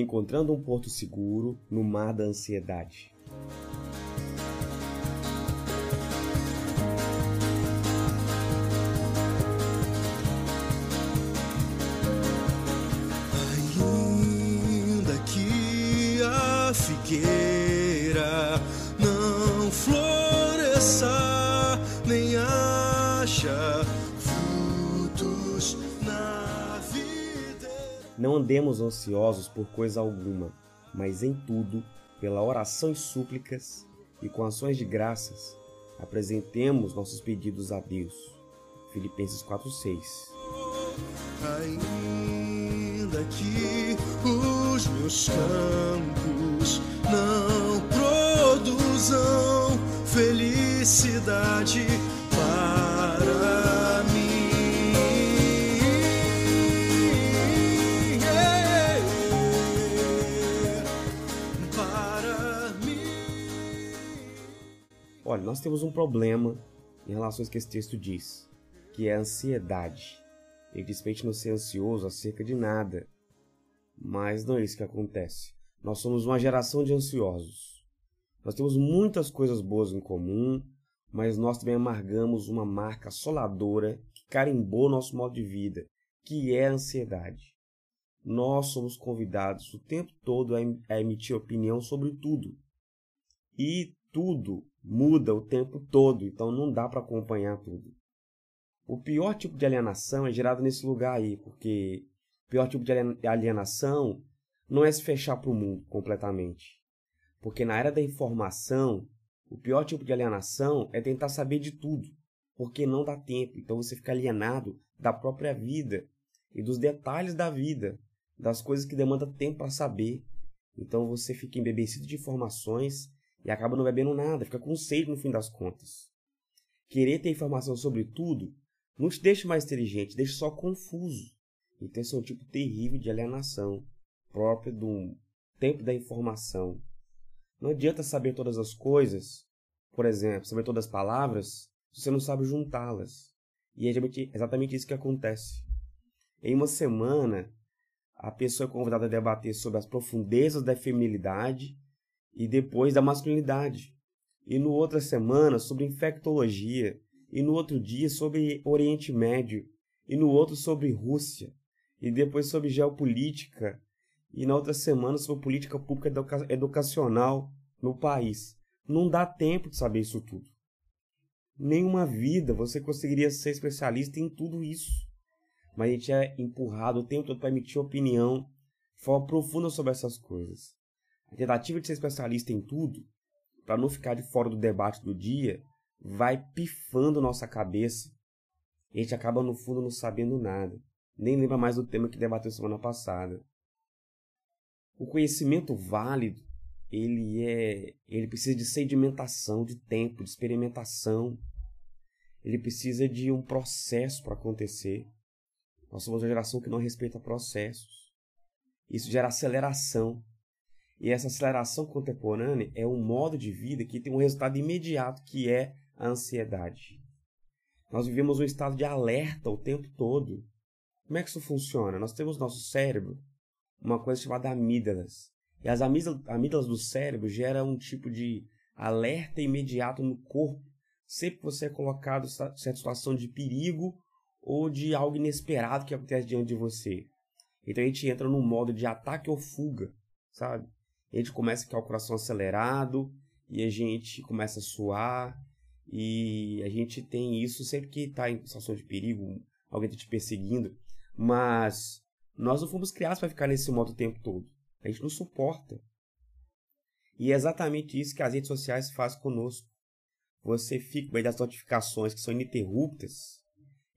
encontrando um porto seguro no mar da ansiedade. Ainda que a figueira Não andemos ansiosos por coisa alguma, mas em tudo, pela oração e súplicas e com ações de graças, apresentemos nossos pedidos a Deus. Filipenses 4:6. Ainda que os meus campos não produzam felicidade para Olha, nós temos um problema em relação ao que esse texto diz, que é a ansiedade. Ele diz pra gente não ser ansioso acerca de nada. Mas não é isso que acontece. Nós somos uma geração de ansiosos. Nós temos muitas coisas boas em comum, mas nós também amargamos uma marca assoladora que carimbou nosso modo de vida, que é a ansiedade. Nós somos convidados o tempo todo a a emitir opinião sobre tudo. E tudo muda o tempo todo, então não dá para acompanhar tudo. O pior tipo de alienação é gerado nesse lugar aí, porque o pior tipo de alien- alienação não é se fechar para o mundo completamente. Porque na era da informação, o pior tipo de alienação é tentar saber de tudo, porque não dá tempo. Então você fica alienado da própria vida e dos detalhes da vida, das coisas que demandam tempo para saber. Então você fica embebecido de informações e acaba não bebendo nada, fica com sede no fim das contas. Querer ter informação sobre tudo não te deixa mais inteligente, te deixa só confuso. Então esse é um tipo terrível de alienação, própria do tempo da informação. Não adianta saber todas as coisas, por exemplo, saber todas as palavras, se você não sabe juntá-las. E é exatamente isso que acontece. Em uma semana, a pessoa é convidada a debater sobre as profundezas da feminilidade e depois da masculinidade. E no outra semana sobre infectologia, e no outro dia sobre Oriente Médio, e no outro sobre Rússia, e depois sobre geopolítica, e na outra semana sobre política pública educa- educacional no país. Não dá tempo de saber isso tudo. Nenhuma vida você conseguiria ser especialista em tudo isso. Mas a gente é empurrado o tempo todo para emitir opinião forma profunda sobre essas coisas. A tentativa de ser especialista em tudo, para não ficar de fora do debate do dia, vai pifando nossa cabeça. E a gente acaba, no fundo, não sabendo nada. Nem lembra mais do tema que debateu semana passada. O conhecimento válido, ele é, ele precisa de sedimentação, de tempo, de experimentação. Ele precisa de um processo para acontecer. Nós somos uma geração que não respeita processos. Isso gera aceleração. E essa aceleração contemporânea é um modo de vida que tem um resultado imediato, que é a ansiedade. Nós vivemos um estado de alerta o tempo todo. Como é que isso funciona? Nós temos no nosso cérebro uma coisa chamada amígdalas. E as amígdalas, do cérebro geram um tipo de alerta imediato no corpo, sempre que você é colocado em certa situação de perigo ou de algo inesperado que acontece diante de você. Então a gente entra num modo de ataque ou fuga, sabe? A gente começa a ficar o coração acelerado e a gente começa a suar e a gente tem isso sempre que está em situação de perigo, alguém está te perseguindo, mas nós não fomos criados para ficar nesse modo o tempo todo. A gente não suporta. E é exatamente isso que as redes sociais fazem conosco. Você fica meio das notificações que são ininterruptas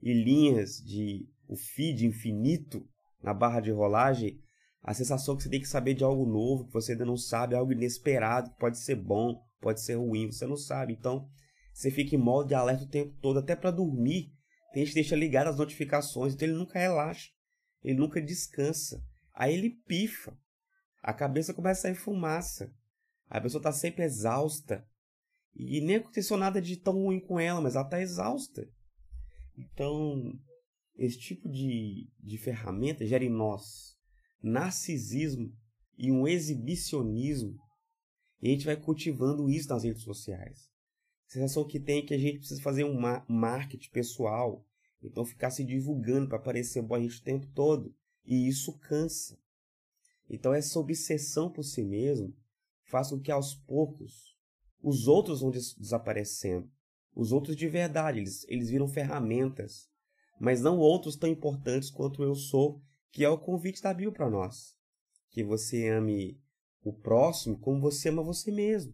e linhas de o feed infinito na barra de rolagem, a sensação que você tem que saber de algo novo, que você ainda não sabe, algo inesperado, que pode ser bom, pode ser ruim, você não sabe. Então, você fica em modo de alerta o tempo todo, até para dormir. Tem gente que deixa ligado as notificações, então ele nunca relaxa, ele nunca descansa. Aí ele pifa, a cabeça começa a sair fumaça, a pessoa está sempre exausta. E nem aconteceu nada de tão ruim com ela, mas ela está exausta. Então, esse tipo de, de ferramenta gera em nós narcisismo e um exibicionismo. E a gente vai cultivando isso nas redes sociais. A sensação que tem é que a gente precisa fazer um marketing pessoal, então ficar se divulgando para parecer bom a gente o tempo todo. E isso cansa. Então essa obsessão por si mesmo faz com que aos poucos os outros vão des desaparecendo. Os outros de verdade, eles, eles viram ferramentas, mas não outros tão importantes quanto eu sou, que é o convite da Bíblia para nós. Que você ame o próximo como você ama você mesmo.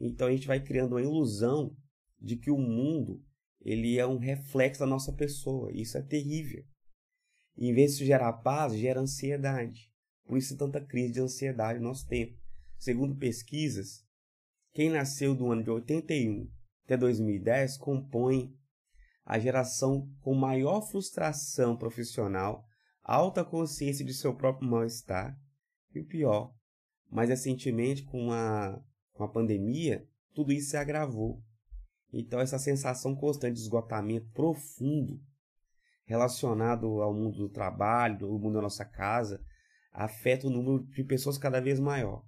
Então a gente vai criando uma ilusão de que o mundo ele é um reflexo da nossa pessoa. Isso é terrível. E, em vez de gerar paz, gera ansiedade. Por isso tanta crise de ansiedade no nosso tempo. Segundo pesquisas, quem nasceu do ano de 81 até 2010 compõe a geração com maior frustração profissional, alta consciência de seu próprio mal-estar e o pior, mais recentemente com a, com a pandemia, tudo isso se agravou. Então essa sensação constante de esgotamento profundo relacionado ao mundo do trabalho, ao mundo da nossa casa, afeta o número de pessoas cada vez maior.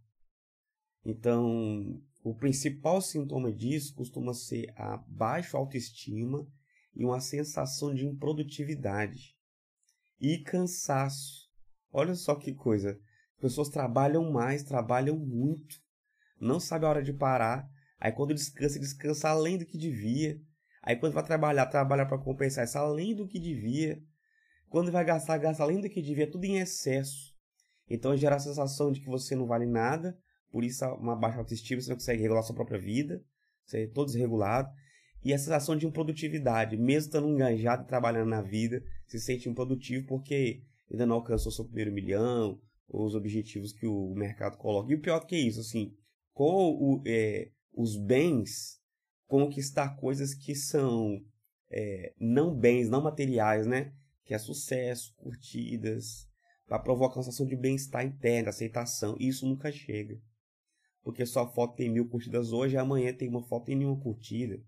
Então, o principal sintoma disso costuma ser a baixa autoestima e uma sensação de improdutividade e cansaço. Olha só que coisa. Pessoas trabalham mais, trabalham muito, não sabe a hora de parar. Aí quando descansa, descansa além do que devia. Aí quando vai trabalhar, trabalha para compensar isso além do que devia. Quando vai gastar, gasta além do que devia, tudo em excesso. Então gera a sensação de que você não vale nada, por isso uma baixa autoestima, você não consegue regular sua própria vida, você é todo desregulado. E a sensação de improdutividade, mesmo estando enganjado trabalhando na vida, se sente improdutivo porque ainda não alcançou seu primeiro milhão, os objetivos que o mercado coloca. E o pior que é isso, assim, com o, é, os bens, conquistar coisas que são é, não bens, não materiais, né? Que é sucesso, curtidas, para provocar uma sensação de bem-estar interno, aceitação. E isso nunca chega. Porque sua foto tem mil curtidas hoje, amanhã tem uma foto e nenhuma curtida.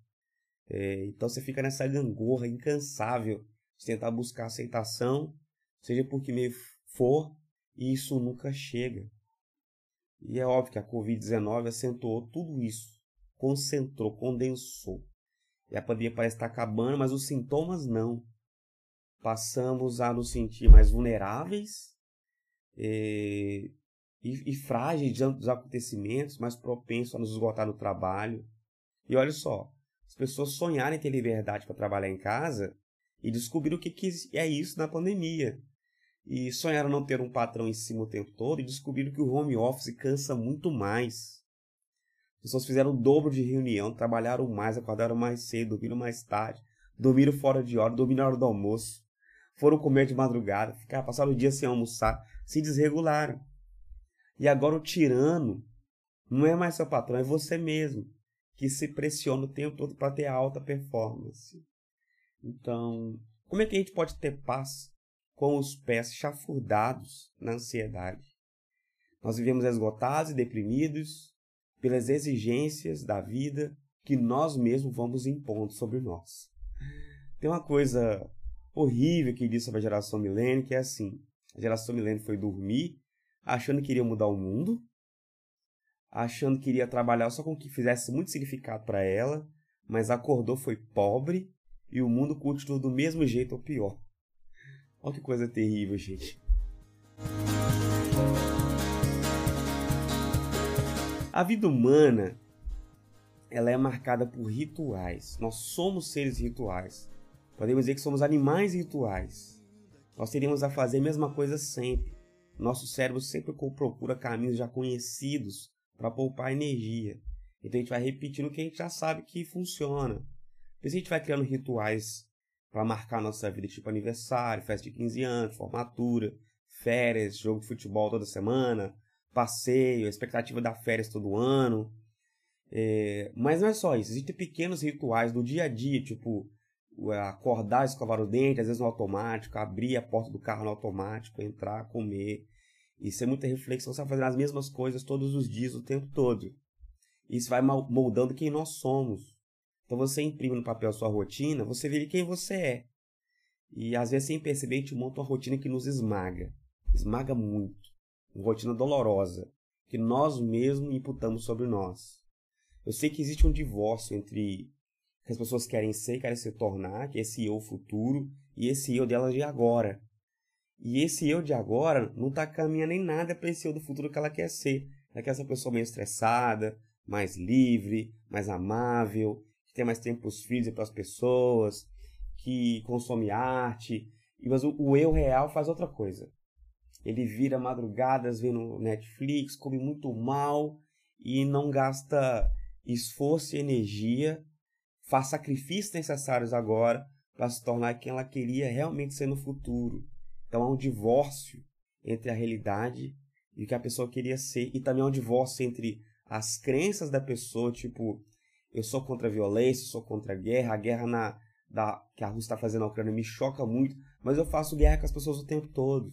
É, então você fica nessa gangorra incansável de tentar buscar aceitação, seja por que meio for, e isso nunca chega. E é óbvio que a Covid-19 acentuou tudo isso, concentrou, condensou. E a pandemia parece estar acabando, mas os sintomas não. Passamos a nos sentir mais vulneráveis é, e, e frágeis diante dos acontecimentos, mais propensos a nos esgotar no trabalho. E olha só, as pessoas sonharem ter liberdade para trabalhar em casa e descobriram o que, que é isso na pandemia. E sonharam não ter um patrão em cima o tempo todo e descobriram que o home office cansa muito mais. As pessoas fizeram o dobro de reunião, trabalharam mais, acordaram mais cedo, dormiram mais tarde, dormiram fora de hora, dormiram na hora do almoço, foram comer de madrugada, ficaram, passaram o dia sem almoçar, se desregularam. E agora o tirano não é mais seu patrão, é você mesmo, que se pressiona o tempo todo para ter alta performance. Então, como é que a gente pode ter paz com os pés chafurdados na ansiedade? Nós vivemos esgotados e deprimidos pelas exigências da vida que nós mesmos vamos impondo sobre nós. Tem uma coisa horrível que diz sobre a geração milênio, que é assim: a geração milênio foi dormir achando que iria mudar o mundo, achando que iria trabalhar só com o que fizesse muito significado para ela, mas acordou foi pobre e o mundo continuou do mesmo jeito ou pior. Olha que coisa terrível, gente. A vida humana ela é marcada por rituais. Nós somos seres rituais. Podemos dizer que somos animais rituais. Nós teríamos a fazer a mesma coisa sempre. Nosso cérebro sempre procura caminhos já conhecidos para poupar energia. Então a gente vai repetindo o que a gente já sabe que funciona. Isso a gente vai criando rituais para marcar nossa vida, tipo aniversário, festa de 15 anos, formatura, férias, jogo de futebol toda semana, passeio, expectativa da férias todo ano. É, mas não é só isso, existem pequenos rituais do dia a dia, tipo acordar, escovar o dente, às vezes no automático, abrir a porta do carro no automático, entrar, comer. Isso é muita reflexão, você vai fazendo as mesmas coisas todos os dias, o tempo todo. Isso vai moldando quem nós somos. Então você imprime no papel sua rotina, você vê quem você é. E às vezes sem perceber a gente monta uma rotina que nos esmaga. Esmaga muito. uma rotina dolorosa, que nós mesmos imputamos sobre nós. Eu sei que existe um divórcio entre que as pessoas querem ser, querem se tornar, que é esse eu futuro, e esse eu delas de agora. E esse eu de agora não está caminhando nem nada para esse eu do futuro que ela quer ser. Ela quer essa pessoa meio estressada, mais livre, mais amável, que tem mais tempo para os filhos e para as pessoas, que consome arte. Mas o, o eu real faz outra coisa. Ele vira madrugadas vendo Netflix, come muito mal e não gasta esforço e energia, faz sacrifícios necessários agora para se tornar quem ela queria realmente ser no futuro. Então há um divórcio entre a realidade e o que a pessoa queria ser, e também há um divórcio entre as crenças da pessoa, tipo, eu sou contra a violência, sou contra a guerra, a guerra na, da, que a Rússia está fazendo na Ucrânia me choca muito, mas eu faço guerra com as pessoas o tempo todo.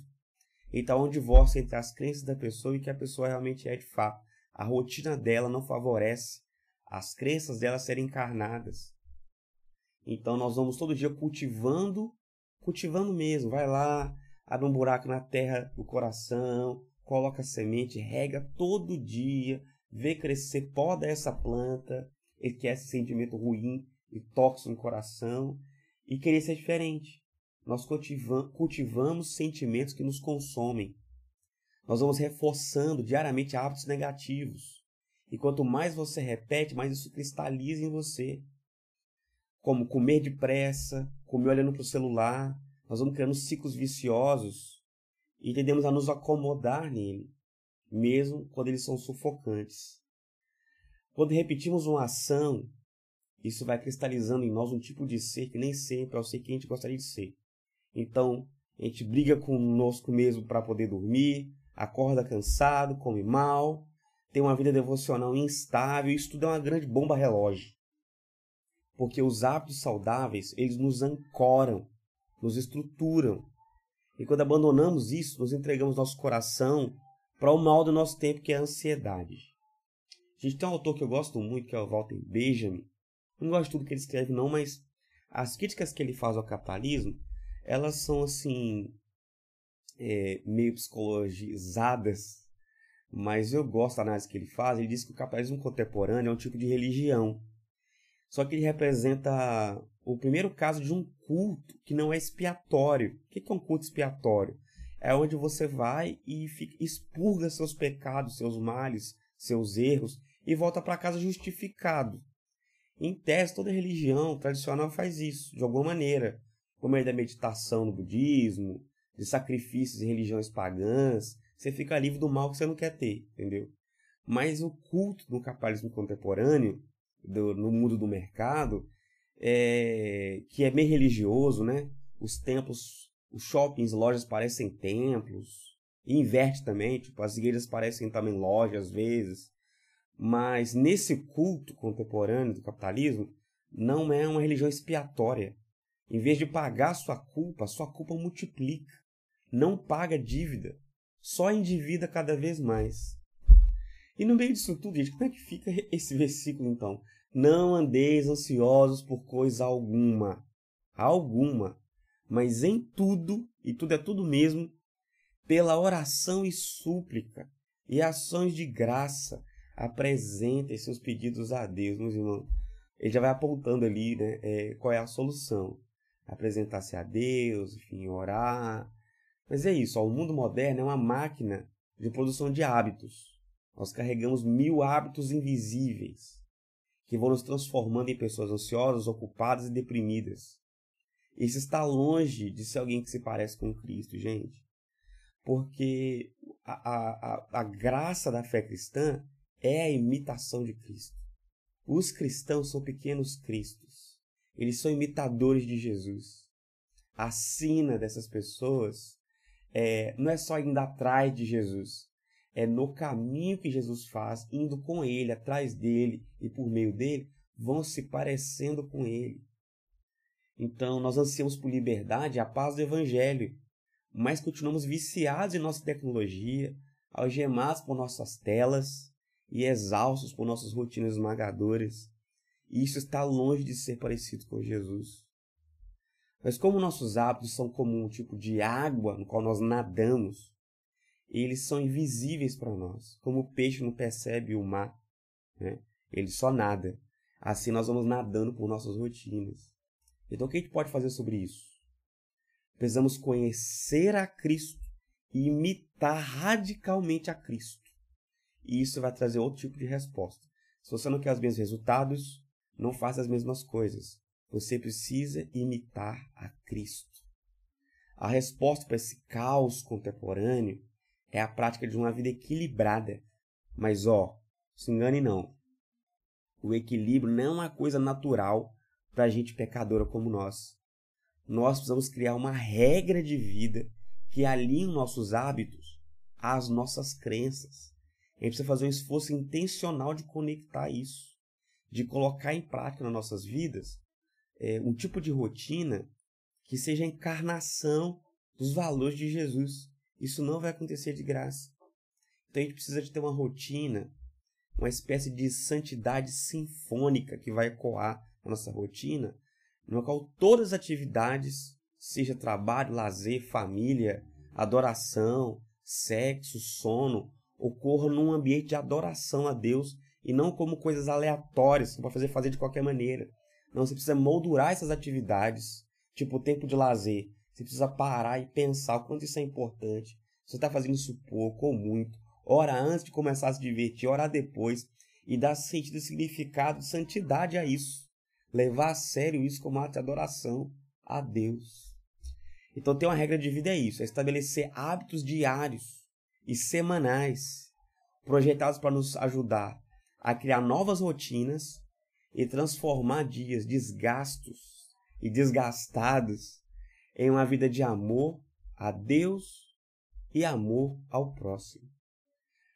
Então há um divórcio entre as crenças da pessoa e o que a pessoa realmente é de fato. A rotina dela não favorece as crenças dela serem encarnadas. Então nós vamos todo dia cultivando, cultivando mesmo. Vai lá, abre um buraco na terra do coração, coloca semente, rega todo dia, vê crescer, poda essa planta, ele quer esse sentimento ruim e tóxico no coração e querer ser diferente. Nós cultivamos sentimentos que nos consomem. Nós vamos reforçando diariamente hábitos negativos. E quanto mais você repete, mais isso cristaliza em você. Como comer depressa, comer olhando para o celular. Nós vamos criando ciclos viciosos e tendemos a nos acomodar nele, mesmo quando eles são sufocantes. Quando repetimos uma ação, isso vai cristalizando em nós um tipo de ser que nem sempre é o ser que a gente gostaria de ser. Então, a gente briga conosco mesmo para poder dormir, acorda cansado, come mal, tem uma vida devocional instável, isso tudo é uma grande bomba relógio. Porque os hábitos saudáveis, eles nos ancoram, nos estruturam. E quando abandonamos isso, nos entregamos nosso coração para o mal do nosso tempo, que é a ansiedade. A gente tem um autor que eu gosto muito, que é o Walter Benjamin. Não gosto de tudo que ele escreve, não, mas as críticas que ele faz ao capitalismo, elas são assim, é, meio psicologizadas, mas eu gosto da análise que ele faz. Ele diz que o capitalismo contemporâneo é um tipo de religião. Só que ele representa o primeiro caso de um culto que não é expiatório. O que é um culto expiatório? É onde você vai e fica, expurga seus pecados, seus males, seus erros e volta para casa justificado. Em tese, toda religião tradicional faz isso, de alguma maneira. Como é da meditação no budismo, de sacrifícios em religiões pagãs, você fica livre do mal que você não quer ter, entendeu? Mas o culto no capitalismo contemporâneo, do, no mundo do mercado, é, que é meio religioso, né? Os templos, os shoppings, lojas parecem templos, e inverte também, tipo, as igrejas parecem também lojas às vezes. Mas nesse culto contemporâneo do capitalismo, não é uma religião expiatória. Em vez de pagar sua culpa, sua culpa multiplica. Não paga dívida só endivida cada vez mais. E no meio disso tudo, gente, como é que fica esse versículo então? Não andeis ansiosos por coisa alguma, alguma, mas em tudo, e tudo é tudo mesmo, pela oração e súplica e ações de graça, apresentem seus pedidos a Deus, meus irmãos. Ele já vai apontando ali né, é, qual é a solução. Apresentar-se a Deus, enfim, orar, mas é isso, ó, o mundo moderno é uma máquina de produção de hábitos. Nós carregamos mil hábitos invisíveis que vão nos transformando em pessoas ansiosas, ocupadas e deprimidas. Isso está longe de ser alguém que se parece com Cristo, gente. Porque a, a, a, graça da fé cristã é a imitação de Cristo. Os cristãos são pequenos cristos. Eles são imitadores de Jesus. A sina dessas pessoas é, não é só indo atrás de Jesus, é no caminho que Jesus faz, indo com ele, atrás dele e por meio dele, vão se parecendo com ele. Então, nós ansiamos por liberdade a paz do Evangelho, mas continuamos viciados em nossa tecnologia, algemados por nossas telas e exaustos por nossas rotinas esmagadoras. E isso está longe de ser parecido com Jesus. Mas como nossos hábitos são como um tipo de água no qual nós nadamos, eles são invisíveis para nós. Como o peixe não percebe o mar, né? ele só nada. Assim nós vamos nadando por nossas rotinas. Então o que a gente pode fazer sobre isso? Precisamos conhecer a Cristo e imitar radicalmente a Cristo. E isso vai trazer outro tipo de resposta. Se você não quer os mesmos resultados, não faça as mesmas coisas. Você precisa imitar a Cristo. A resposta para esse caos contemporâneo é a prática de uma vida equilibrada. Mas ó, se engane não. O equilíbrio não é uma coisa natural para gente pecadora como nós. Nós precisamos criar uma regra de vida que alinhe nossos hábitos às nossas crenças. A gente precisa fazer um esforço intencional de conectar isso, de colocar em prática nas nossas vidas é, um tipo de rotina que seja a encarnação dos valores de Jesus. Isso não vai acontecer de graça. Então a gente precisa de ter uma rotina, uma espécie de santidade sinfônica que vai ecoar na nossa rotina, no qual todas as atividades, seja trabalho, lazer, família, adoração, sexo, sono, ocorram num ambiente de adoração a Deus e não como coisas aleatórias que fazer fazer de qualquer maneira. Não, você precisa moldurar essas atividades, tipo o tempo de lazer. Você precisa parar e pensar o quanto isso é importante. Você está fazendo isso pouco ou muito. Ora antes de começar a se divertir, ora depois. E dar sentido e significado, santidade a isso. Levar a sério isso como ato de adoração a Deus. Então, ter uma regra de vida é isso: é estabelecer hábitos diários e semanais, projetados para nos ajudar a criar novas rotinas e transformar dias desgastos e desgastados em uma vida de amor a Deus e amor ao próximo.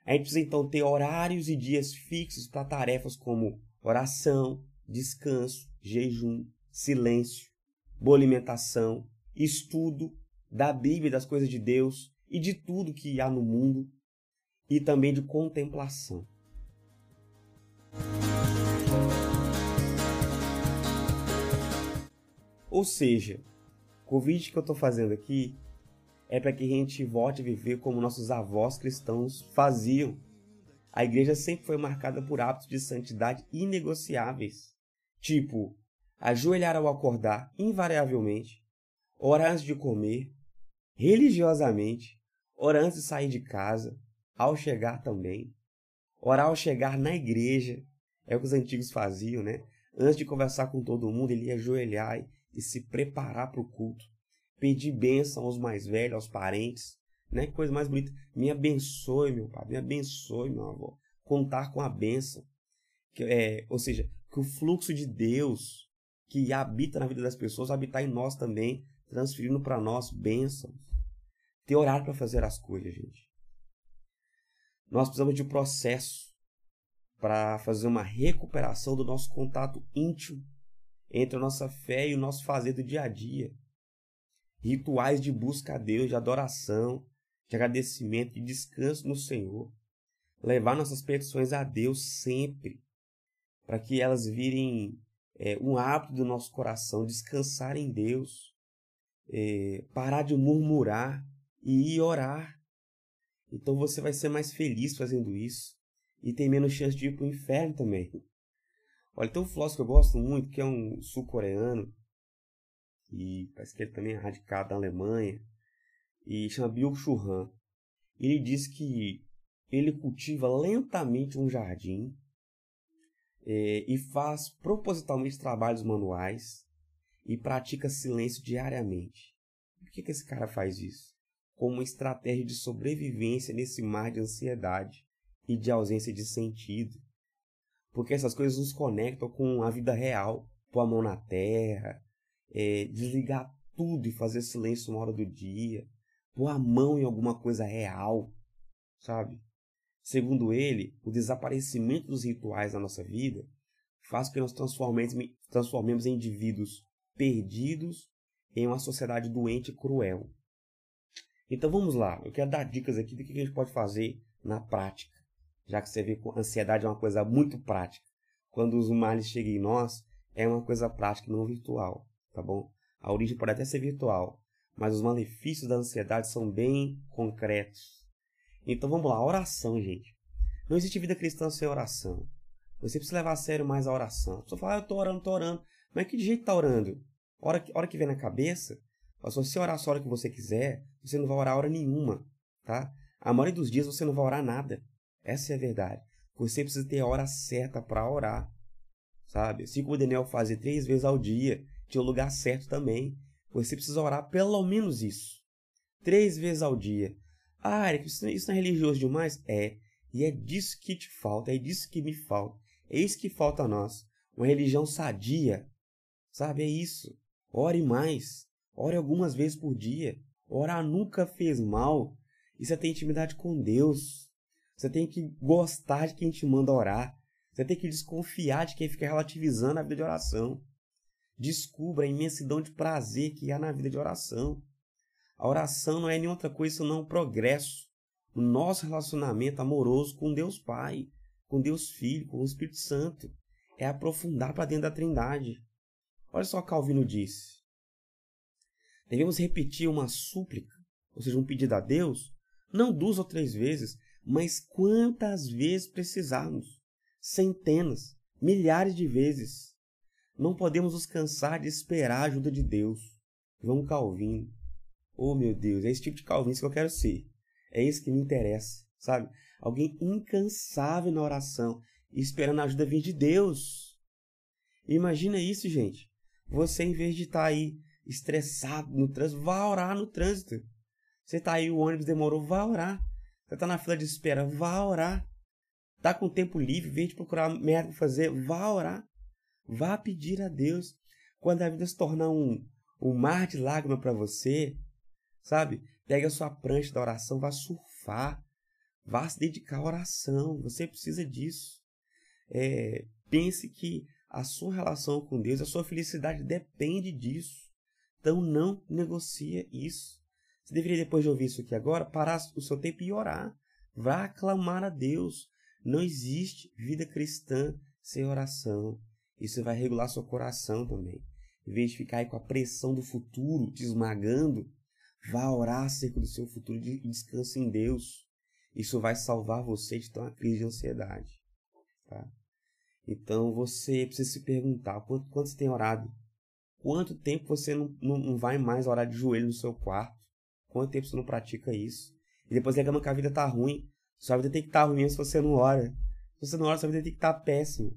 A gente precisa então ter horários e dias fixos para tarefas como oração, descanso, jejum, silêncio, boa alimentação, estudo da Bíblia, das coisas de Deus e de tudo que há no mundo, e também de contemplação. Ou seja, o convite que eu estou fazendo aqui é para que a gente volte a viver como nossos avós cristãos faziam. A igreja sempre foi marcada por hábitos de santidade inegociáveis, tipo ajoelhar ao acordar invariavelmente, orar antes de comer, religiosamente, orar antes de sair de casa, ao chegar também, orar ao chegar na igreja, é o que os antigos faziam, né? Antes de conversar com todo mundo, ele ia ajoelhar e se preparar para o culto. Pedir bênção aos mais velhos, aos parentes. Né? Que coisa mais bonita. Me abençoe, meu pai. Me abençoe, meu avô. Contar com a bênção. Que, é, ou seja, que o fluxo de Deus que habita na vida das pessoas habitar em nós também, transferindo para nós bênçãos. Ter horário para fazer as coisas, gente. Nós precisamos de um processo para fazer uma recuperação do nosso contato íntimo entre a nossa fé e o nosso fazer do dia a dia. Rituais de busca a Deus, de adoração, de agradecimento, de descanso no Senhor. Levar nossas petições a Deus sempre, para que elas virem é, um hábito do nosso coração, descansar em Deus, é, parar de murmurar e ir orar. Então você vai ser mais feliz fazendo isso e tem menos chance de ir para o inferno também. Olha, tem um filósofo que eu gosto muito, que é um sul-coreano, e parece que ele também é radicado na Alemanha, e chama Byung-Chul Han. Ele diz que ele cultiva lentamente um jardim é, e faz propositalmente trabalhos manuais e pratica silêncio diariamente. Por que, que esse cara faz isso? Como uma estratégia de sobrevivência nesse mar de ansiedade e de ausência de sentido porque essas coisas nos conectam com a vida real. Pôr a mão na terra, é, desligar tudo e fazer silêncio uma hora do dia, pôr a mão em alguma coisa real, sabe? Segundo ele, o desaparecimento dos rituais na nossa vida faz com que nós transformemos, transformemos em indivíduos perdidos em uma sociedade doente e cruel. Então vamos lá, eu quero dar dicas aqui do que a gente pode fazer na prática já que você vê que ansiedade é uma coisa muito prática. Quando os males chegam em nós, é uma coisa prática, não virtual, tá bom? A origem pode até ser virtual, mas os malefícios da ansiedade são bem concretos. Então vamos lá, oração, gente. Não existe vida cristã sem oração. Você precisa levar a sério mais a oração. Pessoa fala, ah, eu tô orando, tô orando. Mas que jeito tá orando? Hora que, hora que vem na cabeça, se você orar só a hora que você quiser, você não vai orar hora nenhuma, tá? A maioria dos dias você não vai orar nada. Essa é a verdade. Você precisa ter a hora certa para orar, sabe? Assim como o Daniel fazia três vezes ao dia, tinha o lugar certo também. Você precisa orar pelo menos isso. Três vezes ao dia. Ah, isso, isso não é religioso demais? É. E é disso que te falta, é disso que me falta. É isso que falta a nós. Uma religião sadia. Sabe? É isso. Ore mais. Ore algumas vezes por dia. Orar nunca fez mal. Isso é ter intimidade com Deus. Você tem que gostar de quem te manda orar. Você tem que desconfiar de quem fica relativizando a vida de oração. Descubra a imensidão de prazer que há na vida de oração. A oração não é nenhuma outra coisa senão um progresso no nosso relacionamento amoroso com Deus Pai, com Deus Filho, com o Espírito Santo. É aprofundar para dentro da Trindade. Olha só o Calvino disse. Devemos repetir uma súplica, ou seja, um pedido a Deus, não duas ou três vezes, mas quantas vezes precisarmos. Centenas, milhares de vezes. Não podemos nos cansar de esperar a ajuda de Deus. João Calvino. Oh meu Deus, é esse tipo de calvinista que eu quero ser. É isso que me interessa, sabe? Alguém incansável na oração e esperando a ajuda vir de Deus. Imagina isso, gente. Você, em vez de estar tá aí estressado no trânsito, vá orar no trânsito. Você está aí, o ônibus demorou, vá orar. Você está na fila de espera, vá orar. Está com tempo livre, vem de procurar merda para fazer, vá orar. Vá pedir a Deus. Quando a vida se tornar um, um mar de lágrimas para você, sabe? Pega a sua prancha da oração, vá surfar, vá se dedicar à oração. Você precisa disso. É, pense que a sua relação com Deus, a sua felicidade depende disso. Então não negocia isso. Você deveria, depois de ouvir isso aqui agora, parar o seu tempo e orar. Vá clamar a Deus. Não existe vida cristã sem oração. Isso vai regular seu coração também. Em vez de ficar aí com a pressão do futuro te esmagando, Vá orar acerca do seu futuro e descanse em Deus. Isso vai salvar você de ter uma crise de ansiedade. Tá? Então você precisa se perguntar quanto, quanto você tem orado? Quanto tempo você não, não, não vai mais orar de joelho no seu quarto? Quanto tempo você não pratica isso? E depois reclama que a vida tá ruim. Sua vida tem que estar tá ruim se você não ora. Se você não ora, sua vida tem que estar tá péssima.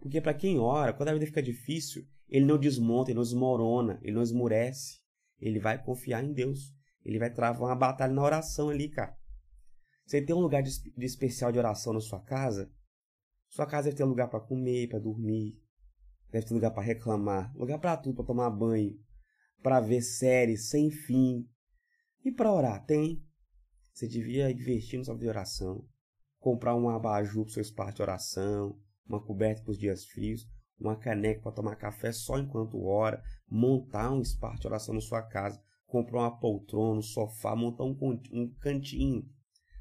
Porque para quem ora, quando a vida fica difícil, ele não desmonta, ele não desmorona, ele não esmurece. Ele vai confiar em Deus. Ele vai travar uma batalha na oração ali, cara. Você tem um lugar de, de especial de oração na sua casa? Sua casa deve ter lugar para comer, para dormir. Deve ter lugar para reclamar, lugar para tudo, para tomar banho, para ver séries sem fim. E para orar, tem. Você devia investir no seu de oração, comprar um abajur para seu espaço de oração, uma coberta para os dias frios, uma caneca para tomar café só enquanto ora, montar um espaço de oração na sua casa, comprar uma poltrona, um sofá, montar um, um cantinho.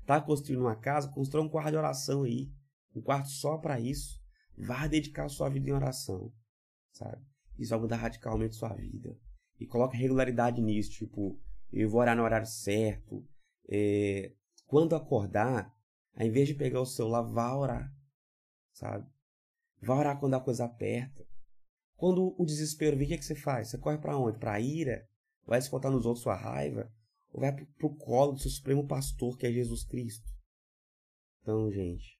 Tá construindo uma casa, constrói um quarto de oração aí, um quarto só para isso. Vá dedicar a sua vida em oração, sabe? Isso vai mudar radicalmente sua vida. E coloque regularidade nisso, tipo, eu vou orar no horário certo. É, quando acordar, ao invés de pegar o celular, vá orar, sabe? Vai orar quando a coisa aperta. Quando o desespero vem, o que, é que você faz? Você corre para onde? Para a ira? Vai descontar nos outros sua raiva? Ou vai para o colo do seu supremo pastor, que é Jesus Cristo? Então, gente,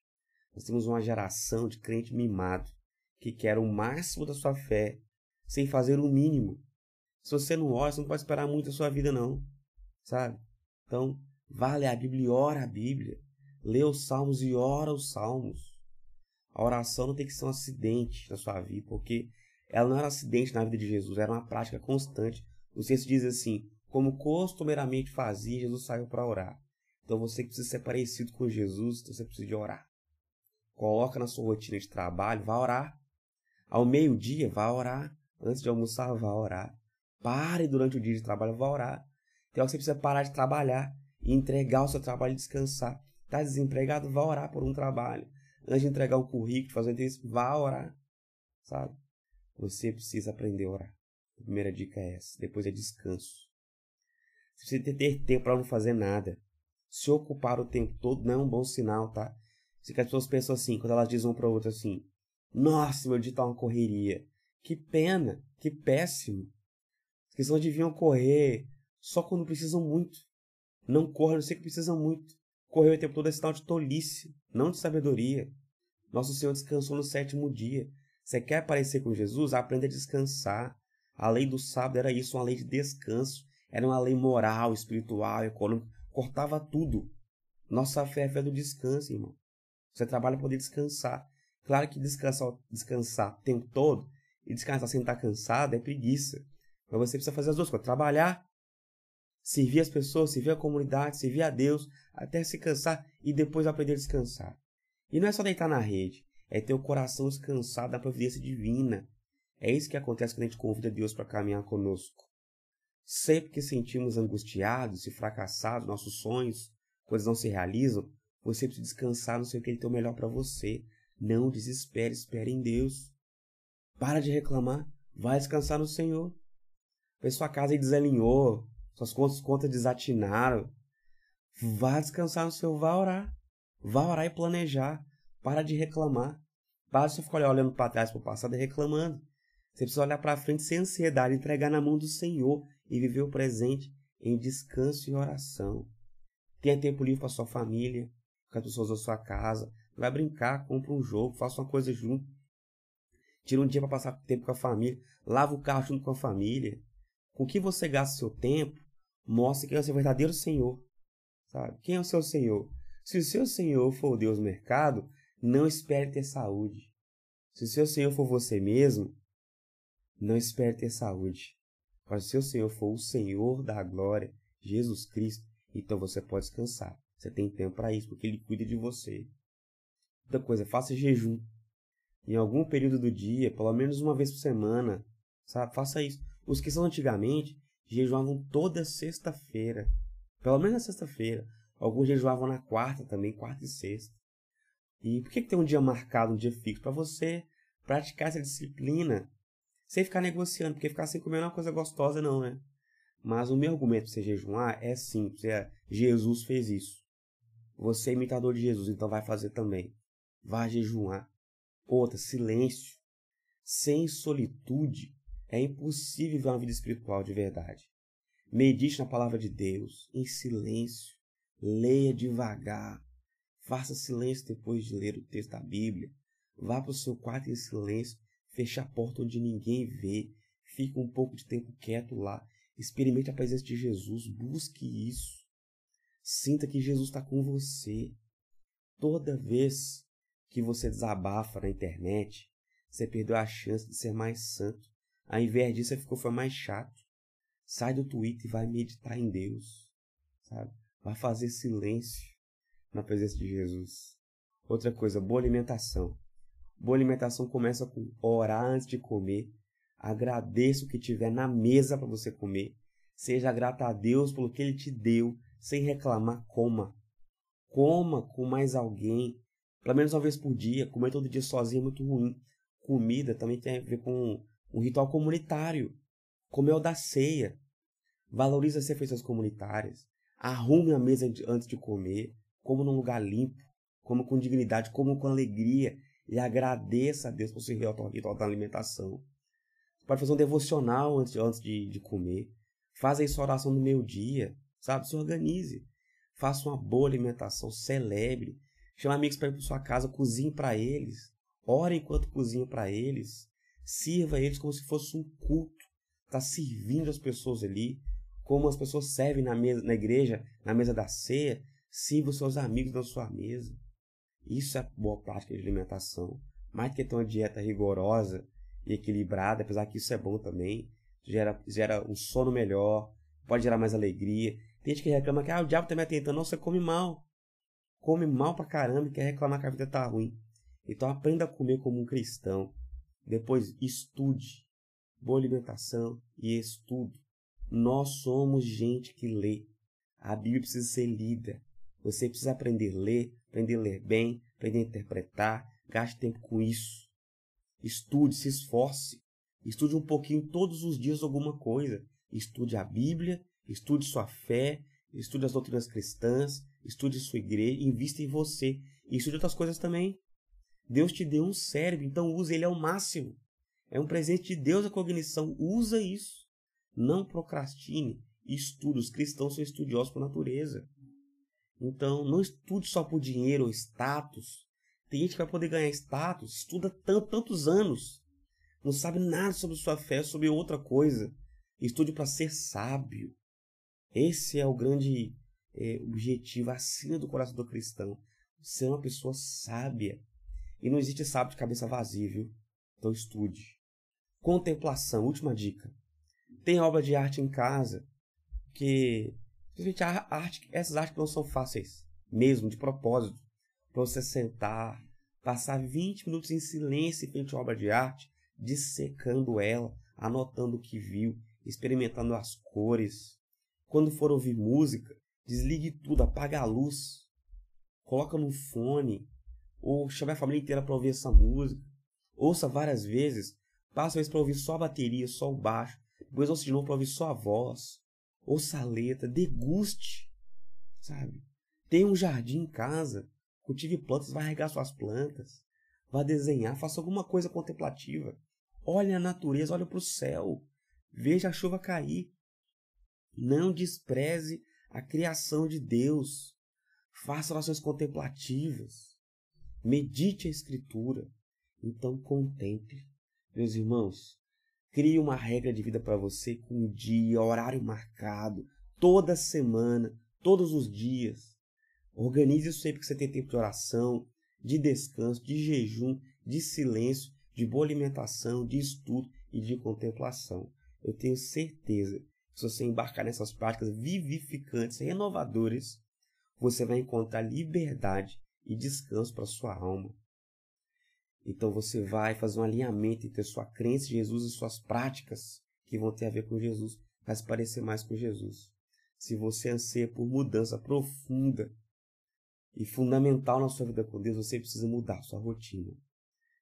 nós temos uma geração de crente mimado que quer o máximo da sua fé sem fazer o mínimo. Se você não ora, você não pode esperar muito da sua vida, não. Sabe? Então, vale a Bíblia e ora a Bíblia. Lê os salmos e ora os salmos. A oração não tem que ser um acidente na sua vida, porque ela não era um acidente na vida de Jesus, era uma prática constante. O texto diz assim: como costumeiramente fazia, Jesus saiu para orar. Então você que precisa ser parecido com Jesus, então você precisa de orar. Coloca na sua rotina de trabalho, vá orar. Ao meio-dia, vá orar. Antes de almoçar, vá orar. Pare durante o dia de trabalho, vá orar. Então você precisa parar de trabalhar e entregar o seu trabalho e descansar. Está desempregado, vá orar por um trabalho antes de entregar um currículo, fazer uma entrevista, vá orar, sabe? Você precisa aprender a orar. A primeira dica é essa. Depois é descanso. Você precisa ter tempo para não fazer nada. Se ocupar o tempo todo não é um bom sinal, tá? Se que as pessoas pensam assim, quando elas dizem um para outra assim: Nossa, meu dia tá uma correria. Que pena, que péssimo. As pessoas deviam correr só quando precisam muito. Não corram, não sei que precisam muito. Correr o tempo todo é sinal de tolice, não de sabedoria. Nosso Senhor descansou no sétimo dia. Você quer aparecer com Jesus? Aprenda a descansar. A lei do sábado era isso, uma lei de descanso. Era uma lei moral, espiritual, econômica. Cortava tudo. Nossa fé é fé do descanso, irmão. Você trabalha para poder descansar. Claro que descansar, descansar o tempo todo e descansar sem estar cansado é preguiça. Mas você precisa fazer as duas coisas. Trabalhar, servir as pessoas, servir a comunidade, servir a Deus, até se cansar e depois aprender a descansar. E não é só deitar na rede, é ter o coração descansado da providência divina. É isso que acontece quando a gente convida Deus para caminhar conosco. Sempre que sentimos angustiados e fracassados nossos sonhos, coisas não se realizam, você precisa descansar no seu que ele tem o melhor para você. Não desespere, espere em Deus. Para de reclamar, vai descansar no Senhor. Vê sua casa e desalinhou, suas contas, contas desatinaram. Vá descansar no Senhor, vá orar. Vá orar e planejar. Para de reclamar. Para de ficar olhando para trás, para o passado e reclamando. Você precisa olhar para frente sem ansiedade, entregar na mão do Senhor e viver o presente em descanso e oração. Tenha tempo livre para sua família, com as pessoas da sua casa. Vai brincar, compra um jogo, faça uma coisa junto. Tira um dia para passar tempo com a família. Lava o carro junto com a família. Com que você gasta seu tempo, mostre quem é o seu verdadeiro Senhor. Sabe? Quem é o seu Senhor? Se o seu Senhor for o Deus mercado, não espere ter saúde. Se o seu Senhor for você mesmo, não espere ter saúde. Mas se o seu Senhor for o Senhor da glória, Jesus Cristo, então você pode descansar. Você tem tempo para isso, porque Ele cuida de você. Outra coisa, faça jejum. Em algum período do dia, pelo menos uma vez por semana, sabe? Faça isso. Os que são antigamente jejuavam toda sexta-feira. Pelo menos na sexta-feira. Alguns jejuavam na quarta também, quarta e sexta. E por que, tem um dia marcado, um dia fixo? Para você praticar essa disciplina. Sem ficar negociando, porque ficar sem comer não é uma coisa gostosa, não, né? Mas o meu argumento para você jejuar é simples. É, Jesus fez isso. Você é imitador de Jesus, então vai fazer também. Vai jejuar. Outra, silêncio. Sem solitude é impossível viver uma vida espiritual de verdade. Medite na palavra de Deus, em silêncio. Leia devagar. Faça silêncio depois de ler o texto da Bíblia. Vá para o seu quarto em silêncio. Feche a porta onde ninguém vê. Fique um pouco de tempo quieto lá. Experimente a presença de Jesus. Busque isso. Sinta que Jesus está com você. Toda vez que você desabafa na internet, você perdeu a chance de ser mais santo. Ao invés disso, você ficou foi mais chato. Sai do Twitter e vai meditar em Deus. Sabe? Vai fazer silêncio na presença de Jesus. Outra coisa, boa alimentação. Boa alimentação começa com orar antes de comer. Agradeça o que tiver na mesa para você comer. Seja grato a Deus pelo que Ele te deu sem reclamar, coma. Coma com mais alguém, pelo menos uma vez por dia. Comer todo dia sozinho é muito ruim. Comida também tem a ver com um ritual comunitário, como é o da ceia. Valorize as refeições comunitárias. Arrume a mesa antes de comer. Como num lugar limpo. Como com dignidade. Como com alegria. E agradeça a Deus por seu ritual da alimentação. pode fazer um devocional antes, de, de comer. Faz aí sua oração no meio dia sabe? Se organize. Faça uma boa alimentação, celebre. Chame amigos para ir para sua casa, cozinhe para eles. Ore enquanto cozinha para eles. Sirva eles como se fosse um culto. Está servindo as pessoas ali. Como as pessoas servem na, mesa, na igreja, na mesa da ceia. Sirva os seus amigos na sua mesa. Isso é boa prática de alimentação. Mais do que ter uma dieta rigorosa e equilibrada, apesar que isso é bom também. Gera, gera um sono melhor, pode gerar mais alegria. Tem gente que reclama que ah, o diabo tá me atentando. Não, você come mal. Come mal pra caramba e quer reclamar que a vida tá ruim. Então aprenda a comer como um cristão. Depois estude. Boa alimentação e estudo. Nós somos gente que lê. A Bíblia precisa ser lida. Você precisa aprender a ler, aprender a ler bem, aprender a interpretar. Gaste tempo com isso. Estude, se esforce. Estude um pouquinho todos os dias alguma coisa. Estude a Bíblia Estude sua fé, estude as doutrinas cristãs, estude sua igreja, invista em você e estude outras coisas também. Deus te deu um cérebro, então use ele ao máximo. É um presente de Deus a cognição, usa isso. Não procrastine, estude. Os cristãos são estudiosos por natureza. Então, não estude só por dinheiro ou status. Tem gente que vai poder ganhar status, estuda tanto, tantos anos, não sabe nada sobre sua fé, sobre outra coisa. Estude para ser sábio. Esse é o grande é, objetivo acima do coração do cristão. Ser uma pessoa sábia. E não existe sábio de cabeça vazia, viu? Então estude. Contemplação, última dica. Tem obra de arte em casa, que a arte, essas artes não são fáceis, mesmo de propósito, para você sentar, passar 20 minutos em silêncio frente à obra de arte, dissecando ela, anotando o que viu, experimentando as cores. Quando for ouvir música, desligue tudo, apaga a luz, coloca no fone, ou chame a família inteira para ouvir essa música. Ouça várias vezes, passa a vez para ouvir só a bateria, só o baixo, depois ouça de novo para ouvir só a voz. Ouça a letra, deguste, sabe? Tem um jardim em casa, cultive plantas, vai regar suas plantas, vai desenhar, faça alguma coisa contemplativa. Olhe a natureza, olhe para o céu, veja a chuva cair. Não despreze a criação de Deus. Faça orações contemplativas. Medite a Escritura. Então contemple. Meus irmãos, crie uma regra de vida para você com um dia, horário marcado, toda semana, todos os dias. Organize sempre que você tem tempo de oração, de descanso, de jejum, de silêncio, de boa alimentação, de estudo e de contemplação. Eu tenho certeza que se você embarcar nessas práticas vivificantes, renovadoras, você vai encontrar liberdade e descanso para sua alma. Então você vai fazer um alinhamento entre sua crença em Jesus e suas práticas que vão ter a ver com Jesus, vai se parecer mais com Jesus. Se você anseia por mudança profunda e fundamental na sua vida com Deus, você precisa mudar sua rotina.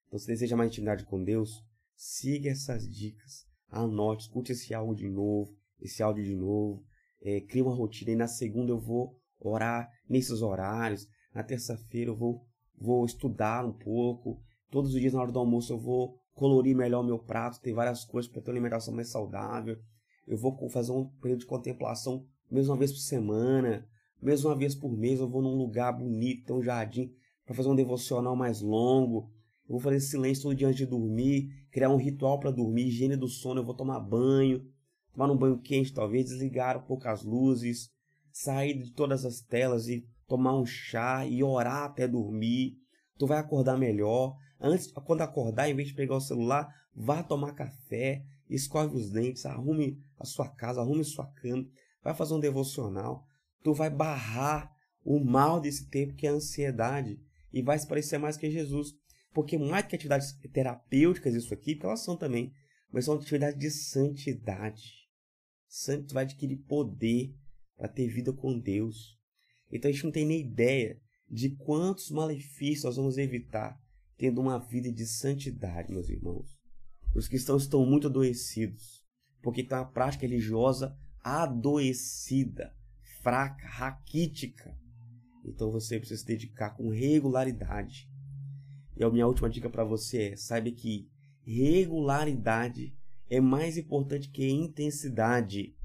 Então, se deseja mais intimidade com Deus, siga essas dicas, anote, escute esse áudio de novo, esse áudio de novo, é, crie uma rotina e na segunda eu vou orar nesses horários, na terça-feira eu vou, vou estudar um pouco, todos os dias na hora do almoço eu vou colorir melhor o meu prato, tem várias coisas para ter uma alimentação mais saudável, eu vou fazer um período de contemplação mesmo uma vez por semana, mesmo uma vez por mês eu vou num lugar bonito, tem um jardim, para fazer um devocional mais longo, eu vou fazer silêncio todo dia antes de dormir, criar um ritual para dormir, higiene do sono, eu vou tomar banho, tomar um banho quente talvez, desligar um pouco as luzes, sair de todas as telas e tomar um chá e orar até dormir. Tu vai acordar melhor. Antes, quando acordar, em vez de pegar o celular, vá tomar café, escove os dentes, arrume a sua casa, arrume sua cama, vai fazer um devocional. Tu vai barrar o mal desse tempo que é a ansiedade e vai se parecer mais que Jesus. Porque mais que atividades terapêuticas, isso aqui, porque elas são também, mas são atividades de santidade. Santo vai adquirir poder para ter vida com Deus. Então a gente não tem nem ideia de quantos malefícios nós vamos evitar tendo uma vida de santidade, meus irmãos. Os cristãos estão muito adoecidos, porque está uma prática religiosa adoecida, fraca, raquítica. Então você precisa se dedicar com regularidade e a minha última dica para você é: saiba que regularidade é mais importante que intensidade.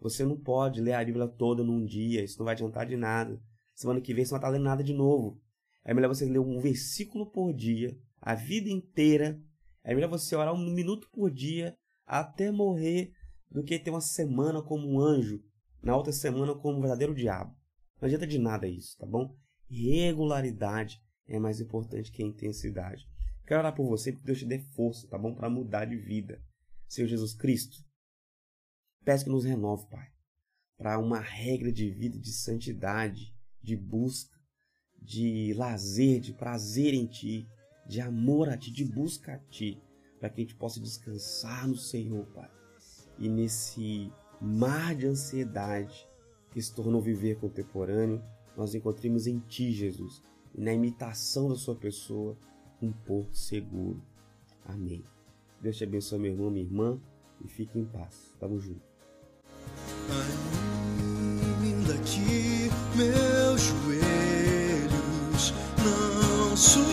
Você não pode ler a Bíblia toda num dia, isso não vai adiantar de nada. Semana que vem você não vai estar lendo nada de novo. É melhor você ler um versículo por dia, a vida inteira. É melhor você orar um minuto por dia até morrer do que ter uma semana como um anjo, na outra semana como um verdadeiro diabo. Não adianta de nada isso, tá bom? Regularidade é mais importante que a intensidade. Quero orar por você, que Deus te dê força, tá bom? Para mudar de vida. Senhor Jesus Cristo, peço que nos renove, Pai, para uma regra de vida de santidade, de busca, de lazer, de prazer em Ti, de amor a Ti, de busca a Ti, para que a gente possa descansar no Senhor, Pai. E nesse mar de ansiedade que se tornou viver contemporâneo, nós encontremos em Ti, Jesus, e na imitação da sua pessoa um porto seguro. Amém. Deus te abençoe, meu irmão, minha irmã, e fique em paz. Tamo junto. meus joelhos não suportam.